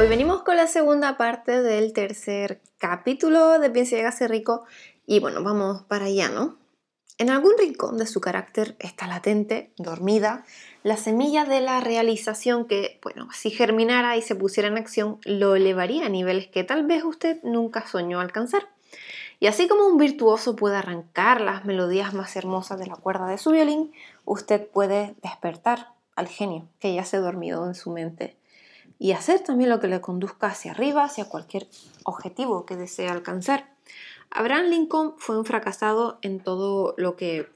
Hoy venimos con la segunda parte del tercer capítulo de Piensa y hágase rico y bueno, vamos para allá, ¿no? En algún rincón de su carácter está latente, dormida, la semilla de la realización que, bueno, si germinara y se pusiera en acción, lo elevaría a niveles que tal vez usted nunca soñó alcanzar. Y así como un virtuoso puede arrancar las melodías más hermosas de la cuerda de su violín, usted puede despertar al genio que ya se ha dormido en su mente y hacer también lo que le conduzca hacia arriba, hacia cualquier objetivo que desee alcanzar. Abraham Lincoln fue un fracasado en todo lo que,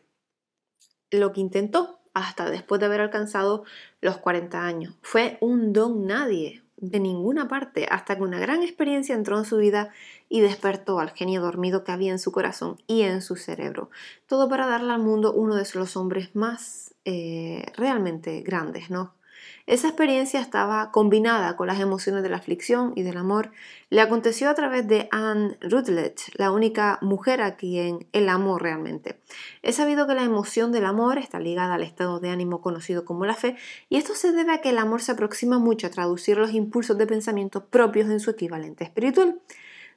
lo que intentó hasta después de haber alcanzado los 40 años. Fue un don nadie, de ninguna parte, hasta que una gran experiencia entró en su vida y despertó al genio dormido que había en su corazón y en su cerebro. Todo para darle al mundo uno de los hombres más eh, realmente grandes, ¿no? Esa experiencia estaba combinada con las emociones de la aflicción y del amor. Le aconteció a través de Anne Rutledge, la única mujer a quien el amor realmente. He sabido que la emoción del amor está ligada al estado de ánimo conocido como la fe, y esto se debe a que el amor se aproxima mucho a traducir los impulsos de pensamiento propios en su equivalente espiritual.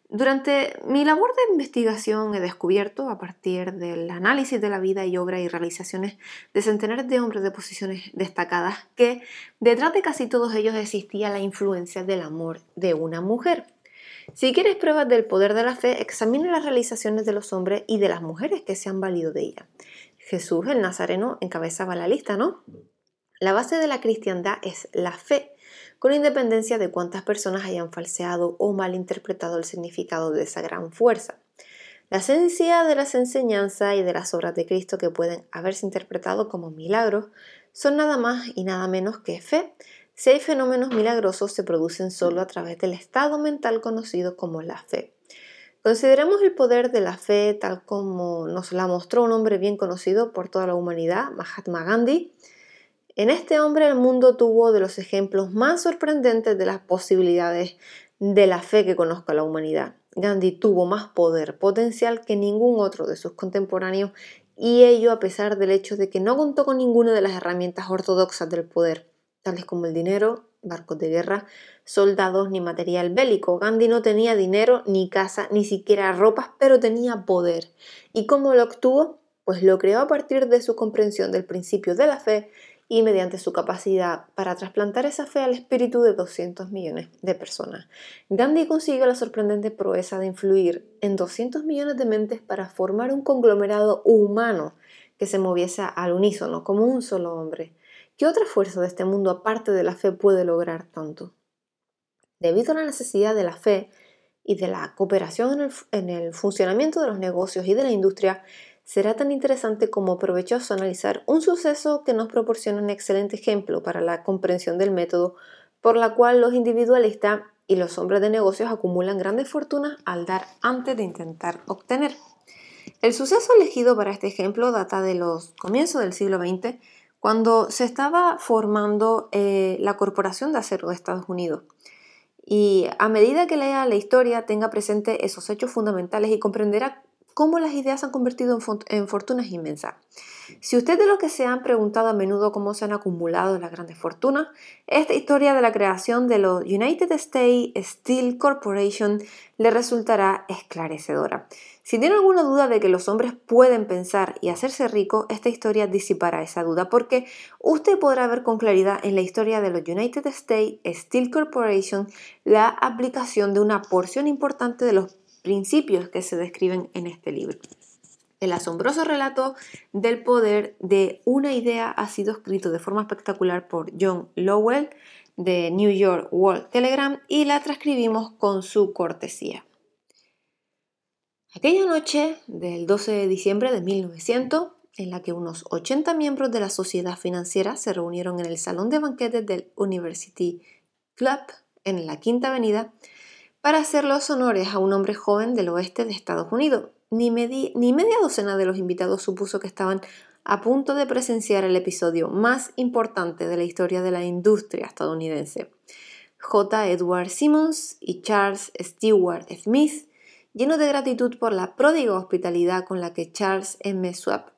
Durante mi labor de investigación he descubierto, a partir del análisis de la vida y obra y realizaciones de centenares de hombres de posiciones destacadas, que detrás de casi todos ellos existía la influencia del amor de una mujer. Si quieres pruebas del poder de la fe, examine las realizaciones de los hombres y de las mujeres que se han valido de ella. Jesús el Nazareno encabezaba la lista, ¿no? La base de la cristiandad es la fe con independencia de cuántas personas hayan falseado o malinterpretado el significado de esa gran fuerza. La esencia de las enseñanzas y de las obras de Cristo que pueden haberse interpretado como milagros son nada más y nada menos que fe. Hay fenómenos milagrosos se producen solo a través del estado mental conocido como la fe. Consideremos el poder de la fe tal como nos la mostró un hombre bien conocido por toda la humanidad, Mahatma Gandhi, en este hombre el mundo tuvo de los ejemplos más sorprendentes de las posibilidades de la fe que conozca la humanidad. Gandhi tuvo más poder potencial que ningún otro de sus contemporáneos y ello a pesar del hecho de que no contó con ninguna de las herramientas ortodoxas del poder, tales como el dinero, barcos de guerra, soldados ni material bélico. Gandhi no tenía dinero, ni casa, ni siquiera ropas, pero tenía poder. ¿Y cómo lo obtuvo? Pues lo creó a partir de su comprensión del principio de la fe y mediante su capacidad para trasplantar esa fe al espíritu de 200 millones de personas. Gandhi consiguió la sorprendente proeza de influir en 200 millones de mentes para formar un conglomerado humano que se moviese al unísono, como un solo hombre. ¿Qué otra fuerza de este mundo aparte de la fe puede lograr tanto? Debido a la necesidad de la fe y de la cooperación en el, en el funcionamiento de los negocios y de la industria, será tan interesante como provechoso analizar un suceso que nos proporciona un excelente ejemplo para la comprensión del método por la cual los individualistas y los hombres de negocios acumulan grandes fortunas al dar antes de intentar obtener. El suceso elegido para este ejemplo data de los comienzos del siglo XX, cuando se estaba formando eh, la Corporación de Acero de Estados Unidos. Y a medida que lea la historia, tenga presente esos hechos fundamentales y comprenderá cómo las ideas se han convertido en, fortunas inmensas. Si usted de lo que se han preguntado a menudo cómo se han acumulado las grandes fortunas, esta historia de la creación de los United States Steel Corporation le resultará esclarecedora. Si tiene alguna duda de que los hombres pueden pensar y hacerse ricos, esta historia disipará esa duda porque usted podrá ver con claridad en la historia de los United States Steel Corporation la aplicación de una porción importante de los principios que se describen en este libro. El asombroso relato del poder de una idea ha sido escrito de forma espectacular por John Lowell de New York World Telegram y la transcribimos con su cortesía. Aquella noche del 12 de diciembre de 1900, en la que unos 80 miembros de la sociedad financiera se reunieron en el salón de banquetes del University Club en la Quinta Avenida, para hacer los honores a un hombre joven del oeste de Estados Unidos. Ni, media docena de los invitados supuso que estaban a punto de presenciar el episodio más importante de la historia de la industria estadounidense. J. Edward Simmons y Charles Stewart Smith, llenos de gratitud por la pródiga hospitalidad con la que Charles M. Swap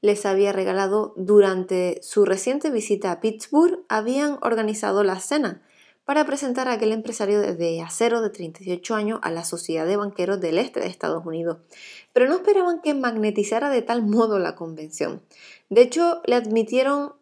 les había regalado durante su reciente visita a Pittsburgh, habían organizado la cena para presentar a aquel empresario de acero de 38 años a la Sociedad de Banqueros del Este de Estados Unidos. Pero no esperaban que magnetizara de tal modo la convención. De hecho, le advirtieron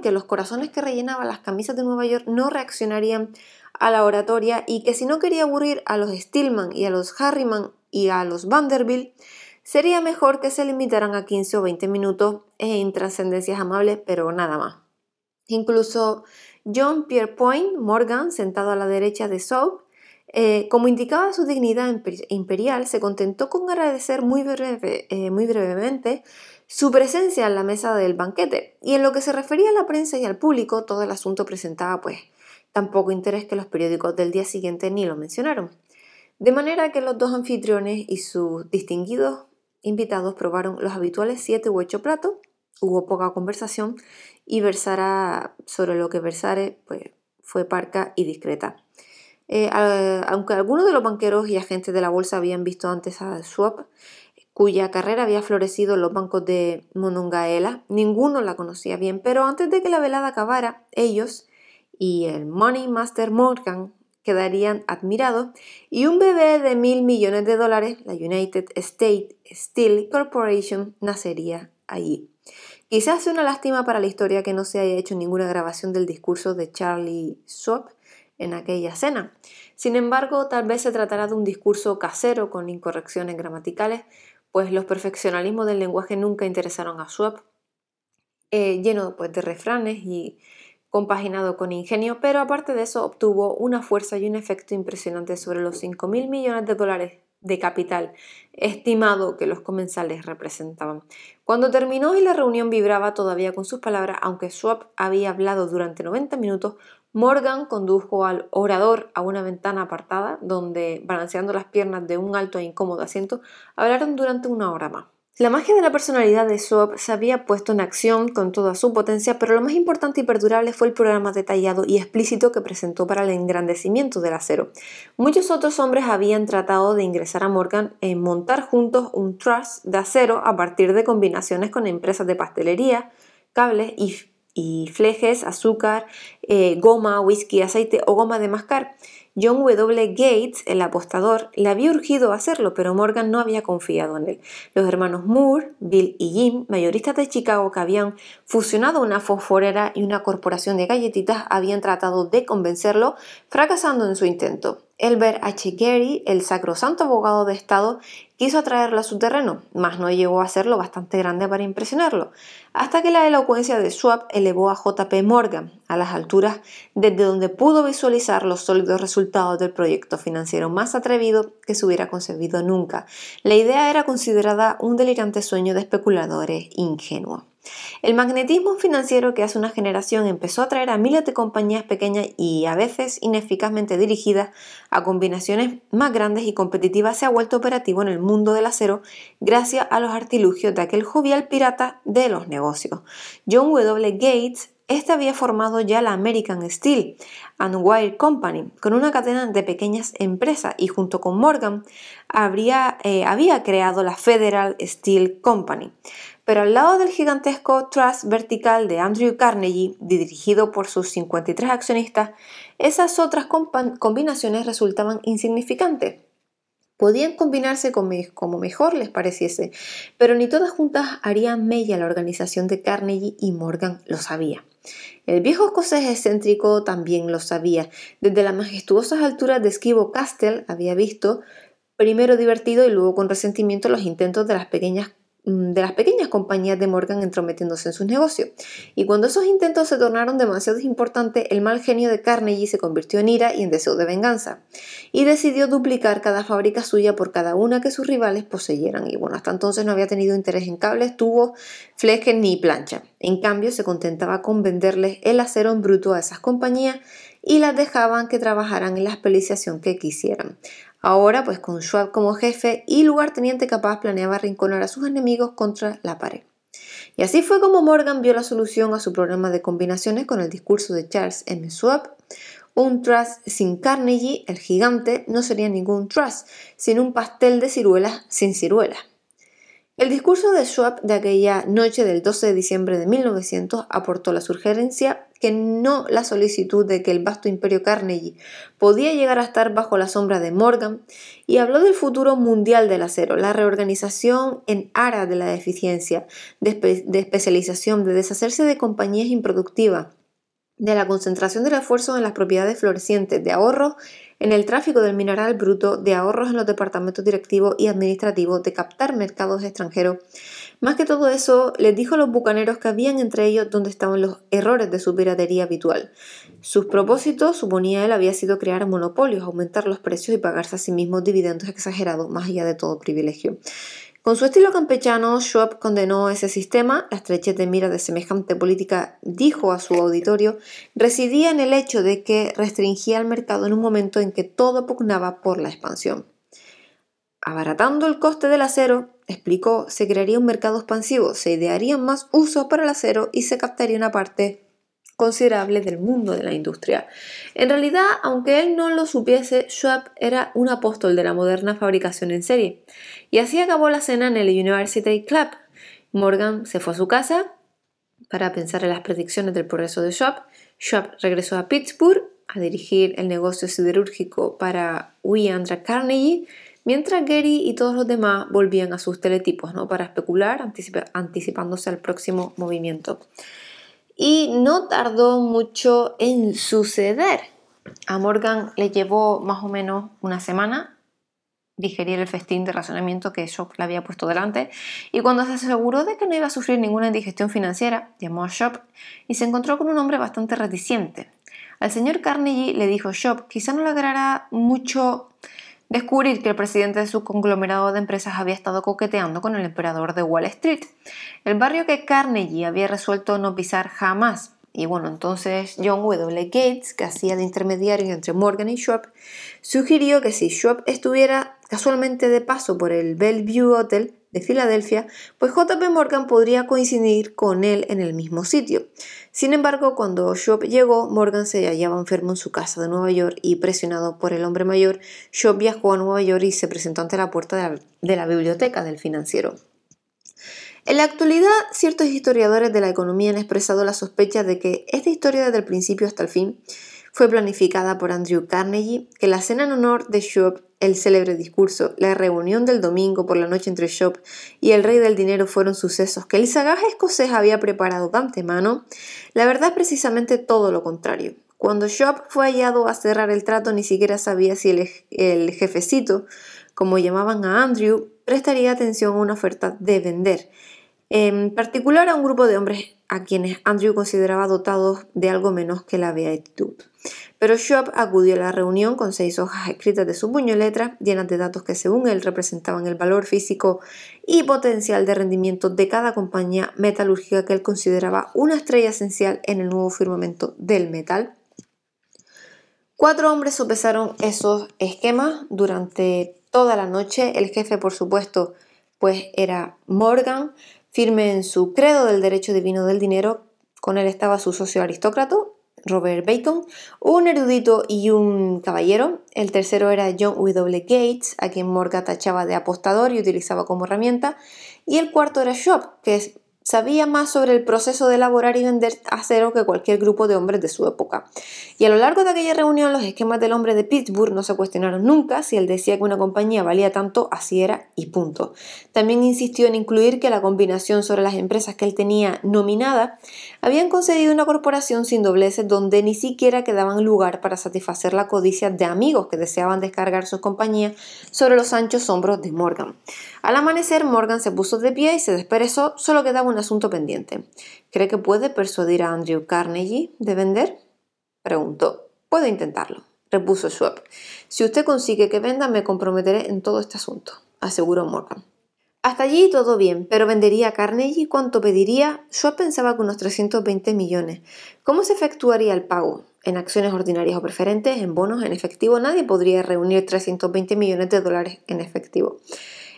que los corazones que rellenaban las camisas de Nueva York no reaccionarían a la oratoria y que si no quería aburrir a los Stillman y a los Harriman y a los Vanderbilt, sería mejor que se limitaran a 15 o 20 minutos en trascendencias amables, pero nada más. Incluso John Pierpoint Morgan, sentado a la derecha de Soap, eh, como indicaba su dignidad imperial, se contentó con agradecer muy, eh, muy brevemente su presencia en la mesa del banquete, y en lo que se refería a la prensa y al público, todo el asunto presentaba pues tan poco interés que los periódicos del día siguiente ni lo mencionaron. De manera que los dos anfitriones y sus distinguidos invitados probaron los habituales siete u ocho platos, hubo poca conversación y versara sobre lo que versare pues, fue parca y discreta. Eh, aunque algunos de los banqueros y agentes de la bolsa habían visto antes a Swap, cuya carrera había florecido en los bancos de Monongaela, ninguno la conocía bien, pero antes de que la velada acabara, ellos y el Money Master Morgan quedarían admirados y un bebé de mil millones de dólares, la United States Steel Corporation, nacería allí. Quizás sea una lástima para la historia que no se haya hecho ninguna grabación del discurso de Charlie Swap en aquella cena. Sin embargo, tal vez se tratará de un discurso casero con incorrecciones gramaticales, pues los perfeccionalismos del lenguaje nunca interesaron a Swap, eh, lleno pues, de refranes y compaginado con ingenio, pero aparte de eso obtuvo una fuerza y un efecto impresionante sobre los 5 mil millones de dólares de capital estimado que los comensales representaban. Cuando terminó y la reunión vibraba todavía con sus palabras, aunque Swap había hablado durante 90 minutos, Morgan condujo al orador a una ventana apartada donde, balanceando las piernas de un alto e incómodo asiento, hablaron durante una hora más. La magia de la personalidad de Swap se había puesto en acción con toda su potencia, pero lo más importante y perdurable fue el programa detallado y explícito que presentó para el engrandecimiento del acero. Muchos otros hombres habían tratado de ingresar a Morgan en montar juntos un trust de acero a partir de combinaciones con empresas de pastelería, cables y, flejes, azúcar, eh, goma, whisky, aceite o goma de mascar. John W. Gates, el apostador, le había urgido hacerlo, pero Morgan no había confiado en él. Los hermanos Moore, Bill y Jim, mayoristas de Chicago que habían fusionado una fosforera y una corporación de galletitas, habían tratado de convencerlo, fracasando en su intento. Elbert H. Gary, el sacrosanto abogado de Estado, quiso atraerlo a su terreno, mas no llegó a ser lo bastante grande para impresionarlo, hasta que la elocuencia de Swap elevó a J.P. Morgan a las alturas desde donde pudo visualizar los sólidos resultados del proyecto financiero más atrevido que se hubiera concebido nunca. La idea era considerada un delirante sueño de especuladores ingenuos. El magnetismo financiero que hace una generación empezó a atraer a miles de compañías pequeñas y a veces ineficazmente dirigidas a combinaciones más grandes y competitivas se ha vuelto operativo en el mundo del acero gracias a los artilugios de aquel jovial pirata de los negocios. John W. Gates este había formado ya la American Steel and Wire Company con una cadena de pequeñas empresas y junto con Morgan eh, había creado la Federal Steel Company. Pero al lado del gigantesco trust vertical de Andrew Carnegie, dirigido por sus 53 accionistas, esas otras combinaciones resultaban insignificantes. Podían combinarse como mejor les pareciese, pero ni todas juntas harían mella la organización de Carnegie y Morgan lo sabía. El viejo escocés excéntrico también lo sabía. Desde las majestuosas alturas de Esquivo Castle había visto, primero divertido y luego con resentimiento, los intentos de las pequeñas de las pequeñas compañías de Morgan entrometiéndose en sus negocios. Y cuando esos intentos se tornaron demasiado importantes, el mal genio de Carnegie se convirtió en ira y en deseo de venganza. Y decidió duplicar cada fábrica suya por cada una que sus rivales poseyeran. Y bueno, hasta entonces no había tenido interés en cables, tubos, flejes ni plancha. En cambio, se contentaba con venderles el acero en bruto a esas compañías y las dejaban que trabajaran en la especialización que quisieran. Ahora, pues con Schwab como jefe y lugarteniente capaz, planeaba arrinconar a sus enemigos contra la pared. Y así fue como Morgan vio la solución a su problema de combinaciones con el discurso de Charles M. Schwab. Un trust sin Carnegie, el gigante, no sería ningún trust, sino un pastel de ciruelas sin ciruelas. El discurso de Schwab de aquella noche del 12 de diciembre de 1900 aportó la sugerencia que no la solicitud de que el vasto imperio Carnegie podía llegar a estar bajo la sombra de Morgan y habló del futuro mundial del acero, la reorganización en aras de la eficiencia, de, especialización, de deshacerse de compañías improductivas, de la concentración del esfuerzo en las propiedades florecientes, de ahorro en el tráfico del mineral bruto, de ahorros en los departamentos directivos y administrativos, de captar mercados extranjeros. Más que todo eso, les dijo a los bucaneros que habían entre ellos donde estaban los errores de su piratería habitual. Sus propósitos, suponía él, había sido crear monopolios, aumentar los precios y pagarse a sí mismos dividendos exagerados, más allá de todo privilegio. Con su estilo campechano, Schwab condenó ese sistema. La estrechez de mira de semejante política, dijo a su auditorio, residía en el hecho de que restringía el mercado en un momento en que todo pugnaba por la expansión. Abaratando el coste del acero, explicó, se crearía un mercado expansivo, se idearían más usos para el acero y se captaría una parte considerable del mundo de la industria. En realidad, aunque él no lo supiese, Schwab era un apóstol de la moderna fabricación en serie. Y así acabó la cena en el University Club. Morgan se fue a su casa para pensar en las predicciones del progreso de Schwab. Schwab regresó a Pittsburgh a dirigir el negocio siderúrgico para William Carnegie, mientras Gary y todos los demás volvían a sus teletipos ¿no? para especular, anticipándose al próximo movimiento y no tardó mucho en suceder. A Morgan le llevó más o menos una semana digerir el festín de razonamiento que Shop le había puesto delante y cuando se aseguró de que no iba a sufrir ninguna indigestión financiera, llamó a Shop y se encontró con un hombre bastante reticente. Al señor Carnegie le dijo Shop, quizá no le logrará mucho descubrir que el presidente de su conglomerado de empresas había estado coqueteando con el emperador de Wall Street, el barrio que Carnegie había resuelto no pisar jamás. Y bueno, entonces John W. Gates, que hacía de intermediario entre Morgan y Schwab, sugirió que si Schwab estuviera casualmente de paso por el Bellevue Hotel, de Filadelfia, pues JP Morgan podría coincidir con él en el mismo sitio. Sin embargo, cuando Schwab llegó, Morgan se hallaba enfermo en su casa de Nueva York y presionado por el hombre mayor, Schwab viajó a Nueva York y se presentó ante la puerta de la, de la biblioteca del financiero. En la actualidad, ciertos historiadores de la economía han expresado la sospecha de que esta historia desde el principio hasta el fin fue planificada por Andrew Carnegie, que la cena en honor de Schwab, el célebre discurso, la reunión del domingo por la noche entre Schwab y el rey del dinero fueron sucesos que el sagaz escocés había preparado de antemano, la verdad es precisamente todo lo contrario. Cuando Schwab fue hallado a cerrar el trato, ni siquiera sabía si el, el jefecito, como llamaban a Andrew, prestaría atención a una oferta de vender, en particular a un grupo de hombres a quienes Andrew consideraba dotados de algo menos que la beatitud. Pero Schwab acudió a la reunión con seis hojas escritas de su puño letra, llenas de datos que según él representaban el valor físico y potencial de rendimiento de cada compañía metalúrgica que él consideraba una estrella esencial en el nuevo firmamento del metal. Cuatro hombres sopesaron esos esquemas durante toda la noche. El jefe, por supuesto, pues era Morgan, firme en su credo del derecho divino del dinero. Con él estaba su socio aristócrata, Robert Bacon, un erudito y un caballero. El tercero era John W. Gates, a quien Morgan tachaba de apostador y utilizaba como herramienta. Y el cuarto era Shop, que es Sabía más sobre el proceso de elaborar y vender acero que cualquier grupo de hombres de su época. Y a lo largo de aquella reunión los esquemas del hombre de Pittsburgh no se cuestionaron nunca si él decía que una compañía valía tanto, así era y punto. También insistió en incluir que la combinación sobre las empresas que él tenía nominada habían concedido una corporación sin dobleces donde ni siquiera quedaban lugar para satisfacer la codicia de amigos que deseaban descargar sus compañías sobre los anchos hombros de Morgan. Al amanecer, Morgan se puso de pie y se desperezó, solo quedaba un asunto pendiente. ¿Cree que puede persuadir a Andrew Carnegie de vender? Preguntó. Puedo intentarlo, repuso Schwab. Si usted consigue que venda, me comprometeré en todo este asunto, aseguró Morgan. Hasta allí todo bien, pero ¿vendería Carnegie? ¿Cuánto pediría? Schwab pensaba que unos 320 millones. ¿Cómo se efectuaría el pago? ¿En acciones ordinarias o preferentes? ¿En bonos? ¿En efectivo? Nadie podría reunir 320 millones de dólares en efectivo.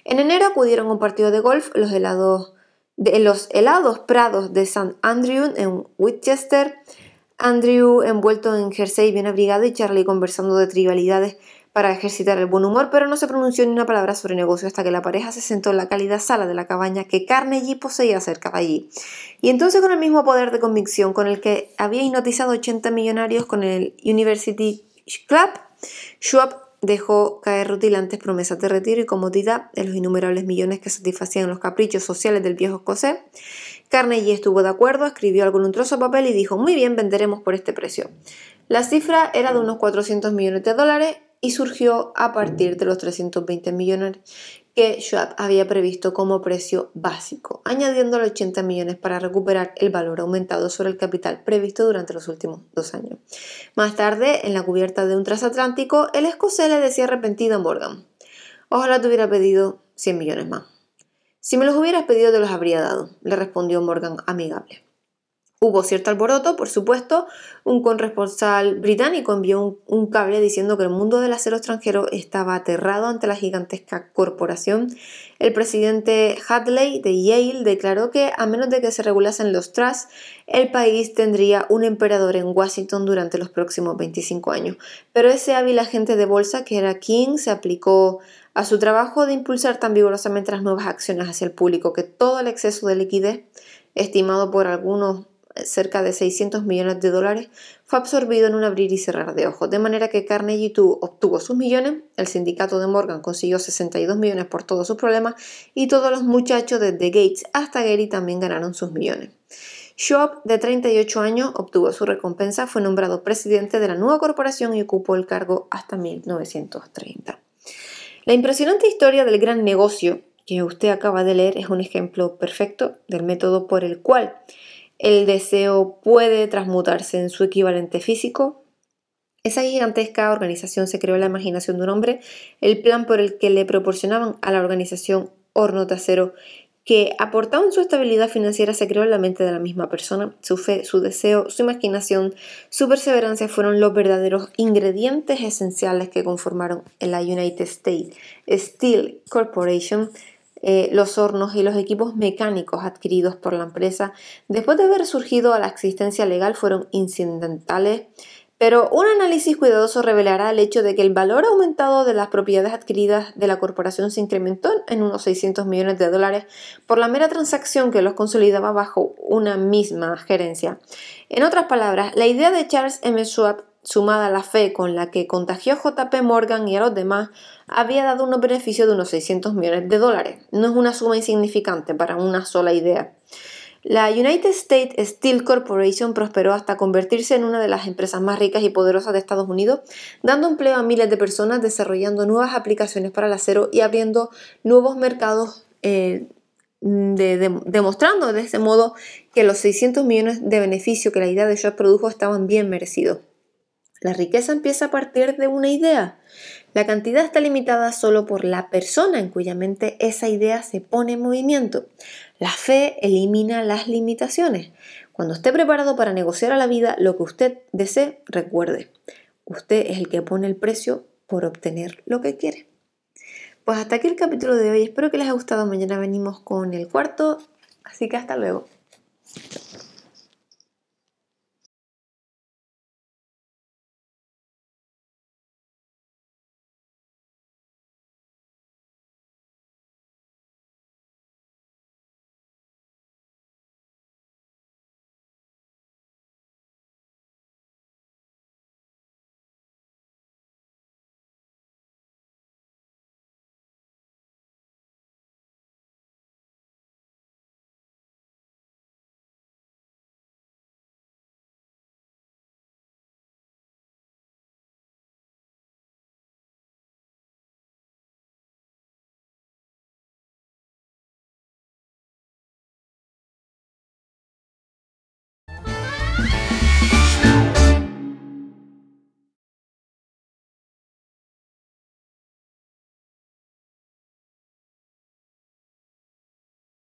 En enero acudieron a un partido de golf los helados, de los helados prados de St. Andrew en Winchester, Andrew envuelto en jersey bien abrigado y Charlie conversando de trivialidades para ejercitar el buen humor, pero no se pronunció ni una palabra sobre negocio hasta que la pareja se sentó en la cálida sala de la cabaña que Carnegie poseía cerca de allí. Y entonces con el mismo poder de convicción con el que había hipnotizado 80 millonarios con el University Club, Schwab dejó caer rutilantes promesas de retiro y comodidad en los innumerables millones que satisfacían los caprichos sociales del viejo escocés. Carnegie estuvo de acuerdo, escribió algo en un trozo de papel y dijo, muy bien, venderemos por este precio. La cifra era de unos 400 millones de dólares y surgió a partir de los 320 millones que Schwab había previsto como precio básico, añadiendo 80 millones para recuperar el valor aumentado sobre el capital previsto durante los últimos dos años. Más tarde, en la cubierta de un transatlántico, el escocés le decía arrepentido a Morgan, ojalá te hubiera pedido 100 millones más. Si me los hubieras pedido te los habría dado, le respondió Morgan amigable. Hubo cierto alboroto, por supuesto. Un corresponsal británico envió un, cable diciendo que el mundo del acero extranjero estaba aterrado ante la gigantesca corporación. El presidente Hadley de Yale declaró que a menos de que se regulasen los trusts, el país tendría un emperador en Washington durante los próximos 25 años. Pero ese hábil agente de bolsa que era King se aplicó a su trabajo de impulsar tan vigorosamente las nuevas acciones hacia el público que todo el exceso de liquidez, estimado por algunos cerca de 600 millones de dólares, fue absorbido en un abrir y cerrar de ojos, de manera que Carnegie obtuvo sus millones, el sindicato de Morgan consiguió 62 millones por todos sus problemas y todos los muchachos desde Gates hasta Gary también ganaron sus millones. Schwab, de 38 años, obtuvo su recompensa, fue nombrado presidente de la nueva corporación y ocupó el cargo hasta 1930. La impresionante historia del gran negocio que usted acaba de leer es un ejemplo perfecto del método por el cual el deseo puede transmutarse en su equivalente físico. Esa gigantesca organización se creó en la imaginación de un hombre, el plan por el que le proporcionaban a la organización horno de acero que aportaban su estabilidad financiera se creó en la mente de la misma persona. Su fe, su deseo, su imaginación, su perseverancia fueron los verdaderos ingredientes esenciales que conformaron la United States Steel Corporation, eh, los hornos y los equipos mecánicos adquiridos por la empresa después de haber surgido a la existencia legal fueron incidentales, pero un análisis cuidadoso revelará el hecho de que el valor aumentado de las propiedades adquiridas de la corporación se incrementó en unos 600 millones de dólares por la mera transacción que los consolidaba bajo una misma gerencia. En otras palabras, la idea de Charles M. Schwab sumada a la fe con la que contagió a JP Morgan y a los demás, había dado unos beneficios de unos 600 millones de dólares. No es una suma insignificante para una sola idea. La United States Steel Corporation prosperó hasta convertirse en una de las empresas más ricas y poderosas de Estados Unidos, dando empleo a miles de personas, desarrollando nuevas aplicaciones para el acero y abriendo nuevos mercados, eh, demostrando de ese modo que los 600 millones de beneficio que la idea de Schwab produjo estaban bien merecidos. La riqueza empieza a partir de una idea. La cantidad está limitada solo por la persona en cuya mente esa idea se pone en movimiento. La fe elimina las limitaciones. Cuando esté preparado para negociar a la vida lo que usted desee, recuerde, usted es el que pone el precio por obtener lo que quiere. Pues hasta aquí el capítulo de hoy. Espero que les haya gustado. Mañana venimos con el cuarto. Así que hasta luego.